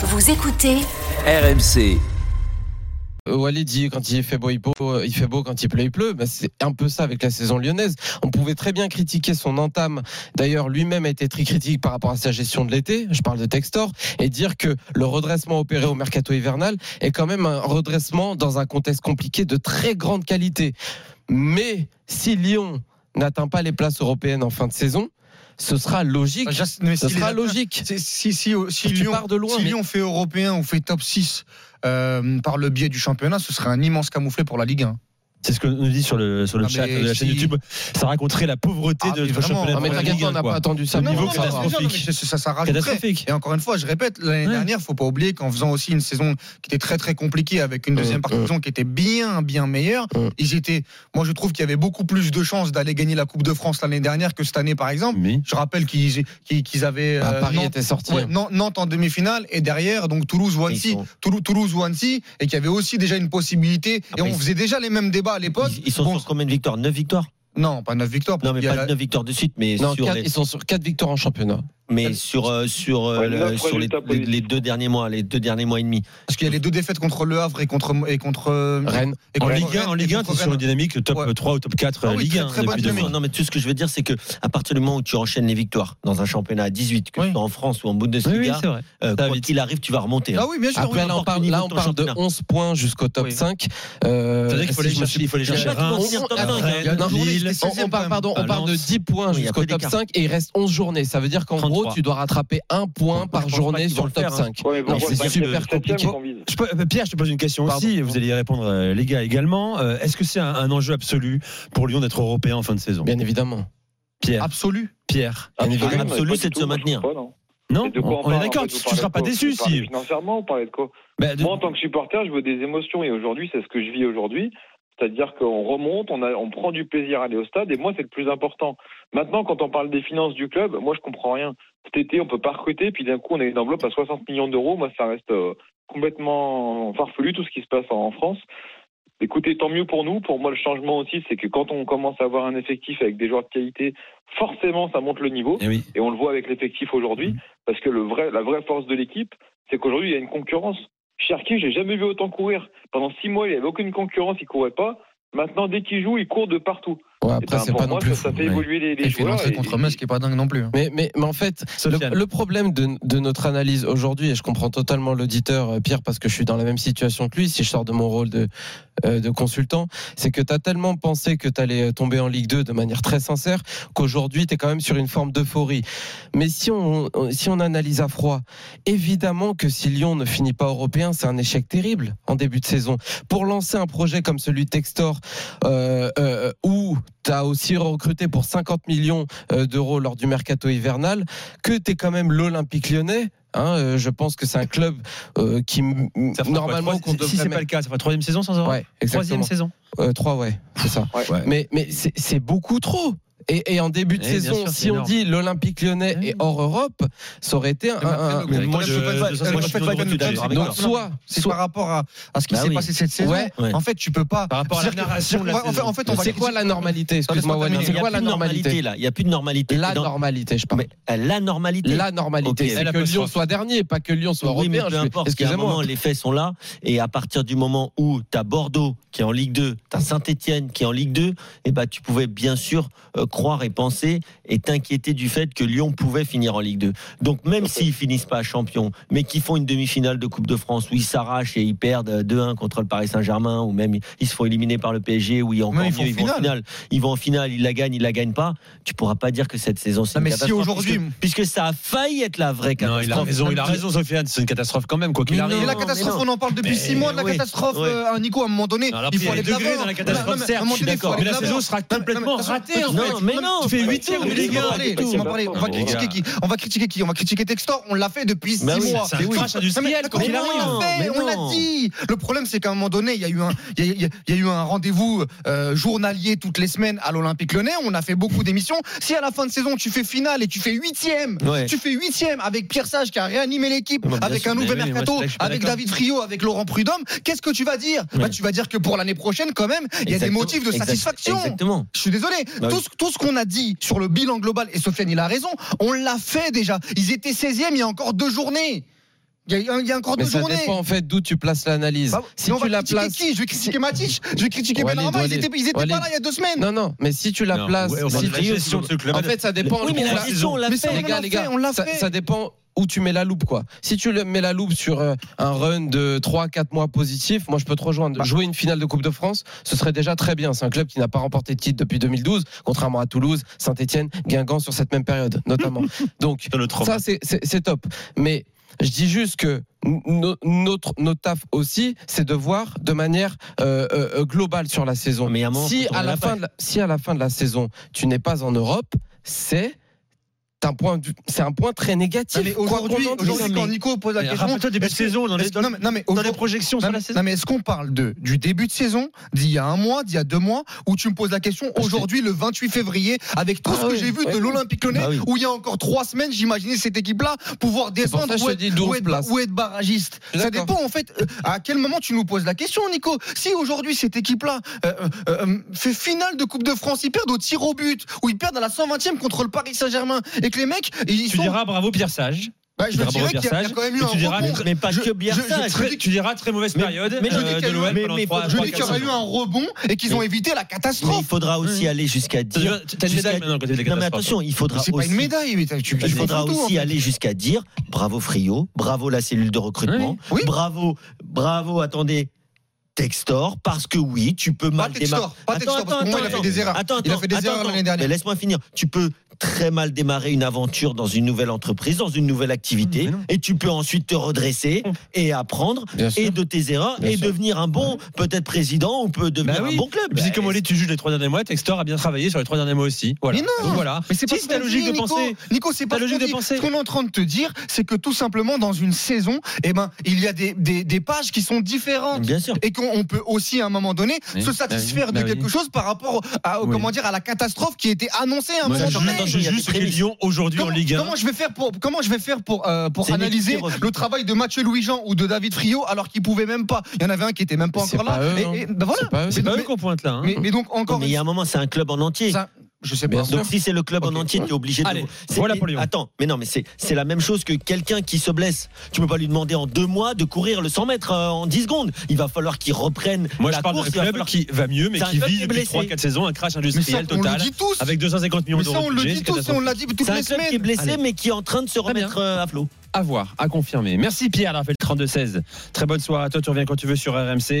Vous écoutez RMC. Walid dit quand il fait beau, il, beau, il fait beau, quand il pleut, il pleut. Bah, c'est un peu ça avec la saison lyonnaise. On pouvait très bien critiquer son entame. D'ailleurs, lui-même a été très critique par rapport à sa gestion de l'été. Je parle de Textor et dire que le redressement opéré au mercato hivernal est quand même un redressement dans un contexte compliqué de très grande qualité. Mais si Lyon n'atteint pas les places européennes en fin de saison, ce sera logique. Mais ce s'il sera logique. Si, si, si, Tu Lyon, de loin, si mais- Lyon fait européen ou fait top 6 euh, par le biais du championnat, ce serait un immense camouflet pour la Ligue 1. C'est ce que nous dit sur le, sur le Ah, chat de la chaîne si- YouTube. Ça raconterait la pauvreté Ah, de mais notre championnat. Ah, mais t'inquiète on 1, n'a pas attendu ça. Non, Niveau non, catastrophique. Non, ça, ça. Catastrophique. Et encore une fois, je répète, l'année Ouais. dernière, faut pas oublier qu'en faisant aussi une saison qui était très très compliquée avec une deuxième Mm, partie de mm. saison qui était bien bien meilleure, Mm. ils étaient. Moi, je trouve qu'il y avait beaucoup plus de chances d'aller gagner la Coupe de France l'année dernière que cette année, par exemple. Oui. Je rappelle qu'ils qu'ils- avaient Ah, euh, Paris Nantes- était sorti. Ouais, Nan- Nantes en demi-finale et derrière donc Toulouse ou Annecy, Toulouse, Toulouse ou Annecy et qu'il y avait aussi déjà une possibilité et on faisait déjà les mêmes débats à l'époque. Ils, ils sont Bon, sur combien de victoires? 9 victoires? Non, pas 9 victoires. Non, mais Il y a pas la- 9 victoires de suite, mais Non, sur quatre- les, ils sont sur 4 victoires en championnat. mais sur euh, sur euh, Ouais, le- sur les, les- les deux derniers mois, les deux derniers mois et demi. Parce qu'il y a les deux défaites contre Le Havre et contre et contre Rennes. et En contre Ligue 1, Rennes en Ligue 1, contre tu es sur une dynamique top Ouais. 3 ou top 4 Ah oui, Ligue très, 1 très deux dynamique. mois. Non, mais tout ce que je veux dire, c'est que à partir du moment où tu enchaînes les victoires dans un championnat à 18, que Oui. ce soit en France ou en Oui, oui, Bundesliga, vrai. euh, vite. qu'il arrive, tu vas remonter. hein. Ah oui, bien sûr. Après, oui. là, on parle, là, de on parle de championnat. 11 points jusqu'au top Oui. 5. Euh, C'est-à-dire qu'il faut me chercher, il faut sais chercher pas comment Reims, finir top Rennes, 5. Il y a Non, toujours Lille, les on, on pardon, on de Lens. 10 points Oui, jusqu'au top d'écart. 5 et il reste 11 journées. Ça veut dire qu'en 33. gros, tu dois rattraper un point par journée sur le top faire, hein. 5. Ouais, mais Non, pourquoi c'est super compliqué. euh, Pierre, je te pose une question aussi, vous allez y répondre, euh, les gars, également. Euh, Est-ce que c'est un, enjeu absolu pour Lyon d'être européen en fin de saison? Bien évidemment. Pierre, Absolu. Pierre. Évidemment. Absolu, c'est de se maintenir. non. On parle, est en d'accord, fait, tu ne seras de pas déçu si. Financièrement, on parlait de quoi? Bah, de- Moi, en tant que supporter, je veux des émotions et aujourd'hui, c'est ce que je vis aujourd'hui. C'est-à-dire qu'on remonte, on, a, on prend du plaisir à aller au stade et moi, c'est le plus important. Maintenant, quand on parle des finances du club, moi, je comprends rien. Cet été, on peut pas recruter, puis d'un coup, on a une enveloppe à 60 millions d'euros. Moi, ça reste euh, complètement farfelu tout ce qui se passe en, France. Écoutez, tant mieux pour nous. Pour moi, le changement aussi, c'est que quand on commence à avoir un effectif avec des joueurs de qualité, forcément, ça monte le niveau. Eh oui. Et on le voit avec l'effectif aujourd'hui, parce que le vrai, la vraie force de l'équipe, c'est qu'aujourd'hui, il y a une concurrence. Cherki, j'ai jamais vu autant courir. Pendant six mois, il n'y avait aucune concurrence, il courait pas. Maintenant, dès qu'il joue, il court de partout. Ouais, Et après, ben, c'est pas non plus. ça, fait évoluer les, joueurs. et- contre Metz qui est pas dingue non plus. hein. Mais, mais, mais en fait, le, problème de, de notre analyse aujourd'hui, et je comprends totalement l'auditeur, euh, Pierre, parce que je suis dans la même situation que lui, si je sors de mon rôle de, euh, de consultant, c'est que tu as tellement pensé que tu allais tomber en Ligue 2 de manière très sincère qu'aujourd'hui, tu es quand même sur une forme d'euphorie. Mais si on, on- si on analyse à froid, évidemment que si Lyon ne finit pas européen, c'est un échec terrible en début de saison. Pour lancer un projet comme celui de Textor, euh, euh, où tu as aussi recruté pour 50 millions euh, d'euros lors du mercato hivernal, que tu es quand même l'Olympique lyonnais. hein, euh, je pense que c'est un club euh, qui, Ça fera quoi, normalement, trois- qu'on si c'est pas le cas, ça fera troisième saison sans Europe Ouais. Troisième saison Euh, trois, ouais, c'est ça. Ouais. Mais, mais c'est beaucoup trop. Et, et en début de Eh, saison, sûr, si on énorme. dit l'Olympique lyonnais Oui. est hors Europe, ça aurait été un. Eh ben, un- le moi, je- moi, je donc, soit, C'est par rapport à, à ce qui Bah s'est oui. passé cette saison. En fait, tu peux pas. Par rapport à la narration en fait, saison. en fait, on va c'est quoi la normalité? Excuse-moi. C'est quoi a la normalité là. Il n'y a plus de normalité. La normalité, je parle. Mais, euh, la normalité. La normalité, c'est que Lyon soit dernier, pas que Lyon soit Oui, mais européen. peu importe. Un Excusez-moi. moment, les faits sont là. Et à partir du moment où tu as Bordeaux qui est en Ligue 2, tu as Saint-Etienne qui est en Ligue 2, et bah, tu pouvais bien sûr euh, croire et penser et t'inquiéter du fait que Lyon pouvait finir en Ligue 2. Donc même s'ils finissent pas champions, mais qu'ils font une demi-finale de Coupe de France où ils s'arrachent et ils perdent 2-1 contre le Paris Saint-Germain, ou même ils se font éliminer par le PSG, ou ils, encore Mais ils mieux, font ils vont en finale. Ils vont en finale, ils la gagnent, ils la gagnent pas. Tu pourras pas dire que cette saison c'est Non, une mais si catastrophe, aujourd'hui- puisque, puisque ça a failli être la vraie Non, catastrophe. il a raison, il a raison, Sofiane. C'est une catastrophe quand même, quoi qu'il arrive. La Non, catastrophe, non. on en parle depuis Mais six mois de la oui, catastrophe, oui. euh, Nico, à un moment donné. Alors, il faut aller de dans la catastrophe, Non, certes, je suis d'accord. Mais la saison sera Non, complètement non, ratée, en Non, fait. Mais non. Tu fais huitième de Mais Ligue 1. laisse-moi parler, c'est laisse-moi pas parler. ça. On va Les critiquer gars. qui? On va critiquer qui? On va critiquer Textor. On l'a fait depuis six Bah oui, mois. c'est un crash industriel, on arrive. l'a fait, Mais on l'a non. dit. Le problème, c'est qu'à un moment donné, il y a eu un, il y a- eu rendez-vous euh, journalier toutes les semaines à l'Olympique Lyonnais. On a fait beaucoup d'émissions. Si à la fin de saison, tu fais finale et tu fais huitième, tu fais huitième avec Pierre Sage qui a réanimé l'équipe, avec un nouvel mercato, avec. David Friot, avec Laurent Prudhomme, qu'est-ce que tu vas dire? Bah. Tu vas dire que pour l'année prochaine, quand même, il y a des motifs de satisfaction. Exactement. Je suis désolé. Bah tout, tout ce qu'on a dit sur le bilan global, et Sofiane, il a raison, on l'a fait déjà. Ils étaient 16e il y a encore deux journées. Il y, a- il y a encore Mais deux ça journées. dépend en fait d'où tu places l'analyse. Bah, si mais on tu va la places. qui? Je vais critiquer Matic, je vais critiquer Walid, Benrahma, ils étaient, ils étaient pas là il y a deux semaines. Non, non, mais si tu la Non, places. ouais, si la tu- gestion de ce club. En fait, ça dépend. Oui, mais la tu gestion, on l'a fait. les gars, l'a les gars, on l'a ça, fait. ça dépend où tu mets la loupe quoi. Si tu mets la loupe sur euh, un run de 3 4 mois positif, moi je peux te rejoindre. Bah. Jouer une finale de Coupe de France, ce serait déjà très bien. C'est un club qui n'a pas remporté de titre depuis 2012, contrairement à Toulouse, Saint-Étienne, Guingamp sur cette même période notamment. Donc ça c'est- top. Mais je dis juste que no- notre notre taf aussi, c'est de voir de manière euh, euh, globale sur la saison. Mais à moment, si à la fin la, si à la fin de la saison tu n'es pas en Europe, c'est un point du- c'est un point très négatif. Aujourd'hui, quand Nico pose la Mais question, début de saison, dans les, dans, non, mais- non, mais dans les projections Non, sur la saison. non, mais est-ce qu'on parle de, du début de saison, d'il y a un mois, d'il y a deux mois, où tu me poses la question aujourd'hui, le 28 février, avec tout Ah ce que j'ai vu ouais. de l'Olympique Lyonnais, Bah oui. où il y a encore trois semaines, j'imaginais cette équipe-là pouvoir descendre ou être, dis 12 ou être- places. ou être barragiste. Ça dépend en fait euh, à quel moment tu nous poses la question, Nico. Si aujourd'hui cette équipe-là euh, euh, fait finale de Coupe de France, ils perdent au tir au but, ou ils perdent à la 120e contre le Paris Saint-Germain, et que les mecs, ils Tu sont. diras bravo Pierre Sage. Bah, je tu diras dirais bravo, qu'il y, a- y a Pierre quand même eu Sage, un tu diras rebond. Mais pas Je- que bien je- ça. je- Très- tu diras très mauvaise Mais- période mais je euh, dis qu'il y a de eu- l'OM mais- faut- Je dis qu'il y aurait eu un rebond et qu'ils ont évité la Mais catastrophe. il faudra aussi aller jusqu'à dire. T'as une médaille maintenant tu des Non mais attention, il faudra C'est pas aussi. une médaille, mais tu, Il faudra en aussi fait. aller jusqu'à dire bravo Frio, bravo la cellule de recrutement, Oui. bravo, bravo, attendez, Textor, parce que oui, tu peux mal démarrer. Textor, pas Textor, parce que moi, il a fait des erreurs. Attends, Il a fait des attends, erreurs l'année dernière. Laisse-moi finir. Tu peux très mal démarrer une aventure dans une nouvelle entreprise, dans une nouvelle activité, et tu peux ensuite te redresser et apprendre Bien sûr. et de tes erreurs Bien et sûr. devenir un bon, peut-être président ou peut devenir Bah oui. un bon club. Puis Bah, comme Oli, tu juges les trois derniers mois, Textor a bien travaillé sur les trois derniers mois aussi. Voilà. Mais non. Donc voilà. Mais c'est pas Si, ce c'est ta qu'on logique dit, de Nico. penser. Nico, c'est pas Ta ce qu'on logique de dit. penser. Ce qu'on est en train de te dire, c'est que tout simplement dans une saison, eh ben, il y a des, des, des pages qui sont différentes. Bien sûr. Et qu'on on peut aussi à un moment donné Oui. se satisfaire Bah oui. de Bah quelque oui. chose par rapport à, Oui. comment dire, à la catastrophe qui était annoncée à un moment donné. Je juge ce qu'est prémices. Lyon aujourd'hui en Comment, Ligue 1. comment je vais faire pour comment je vais faire pour euh, pour analyser le travail de Mathieu Louis Jean ou de David Friot alors qu'ils pouvaient même pas? Il y en avait un qui était même pas encore là. pas eux, Et- hein. et- ben voilà. C'est pas eux. Qu'on pointe là. hein. Mais, mais donc encore. Mais il y a un moment, c'est un club en entier. ça- je sais Bien pas. Donc si c'est le club en Ok. entier, tu es obligé de. Allez, c'est- voilà pour Lyon. Attends, mais non, mais c'est c'est la même chose que quelqu'un qui se blesse. Tu peux pas lui demander en deux mois de courir le 100 mètres euh, en 10 secondes. Il va falloir qu'il reprenne Moi, la je parle d'un club falloir- qui va mieux, mais C'est qui vit depuis blessé. 3-4 saisons un crash ça, industriel le total. Avec 250 millions ça, d'euros on le dit c'est tous on l'a dit toutes C'est les un club qui est semaines. blessé, Allez. mais qui est en train de se remettre euh, à flot. À voir, à confirmer. Merci Pierre, le 32-16. Très bonne soirée à toi, tu reviens quand tu veux sur RMC.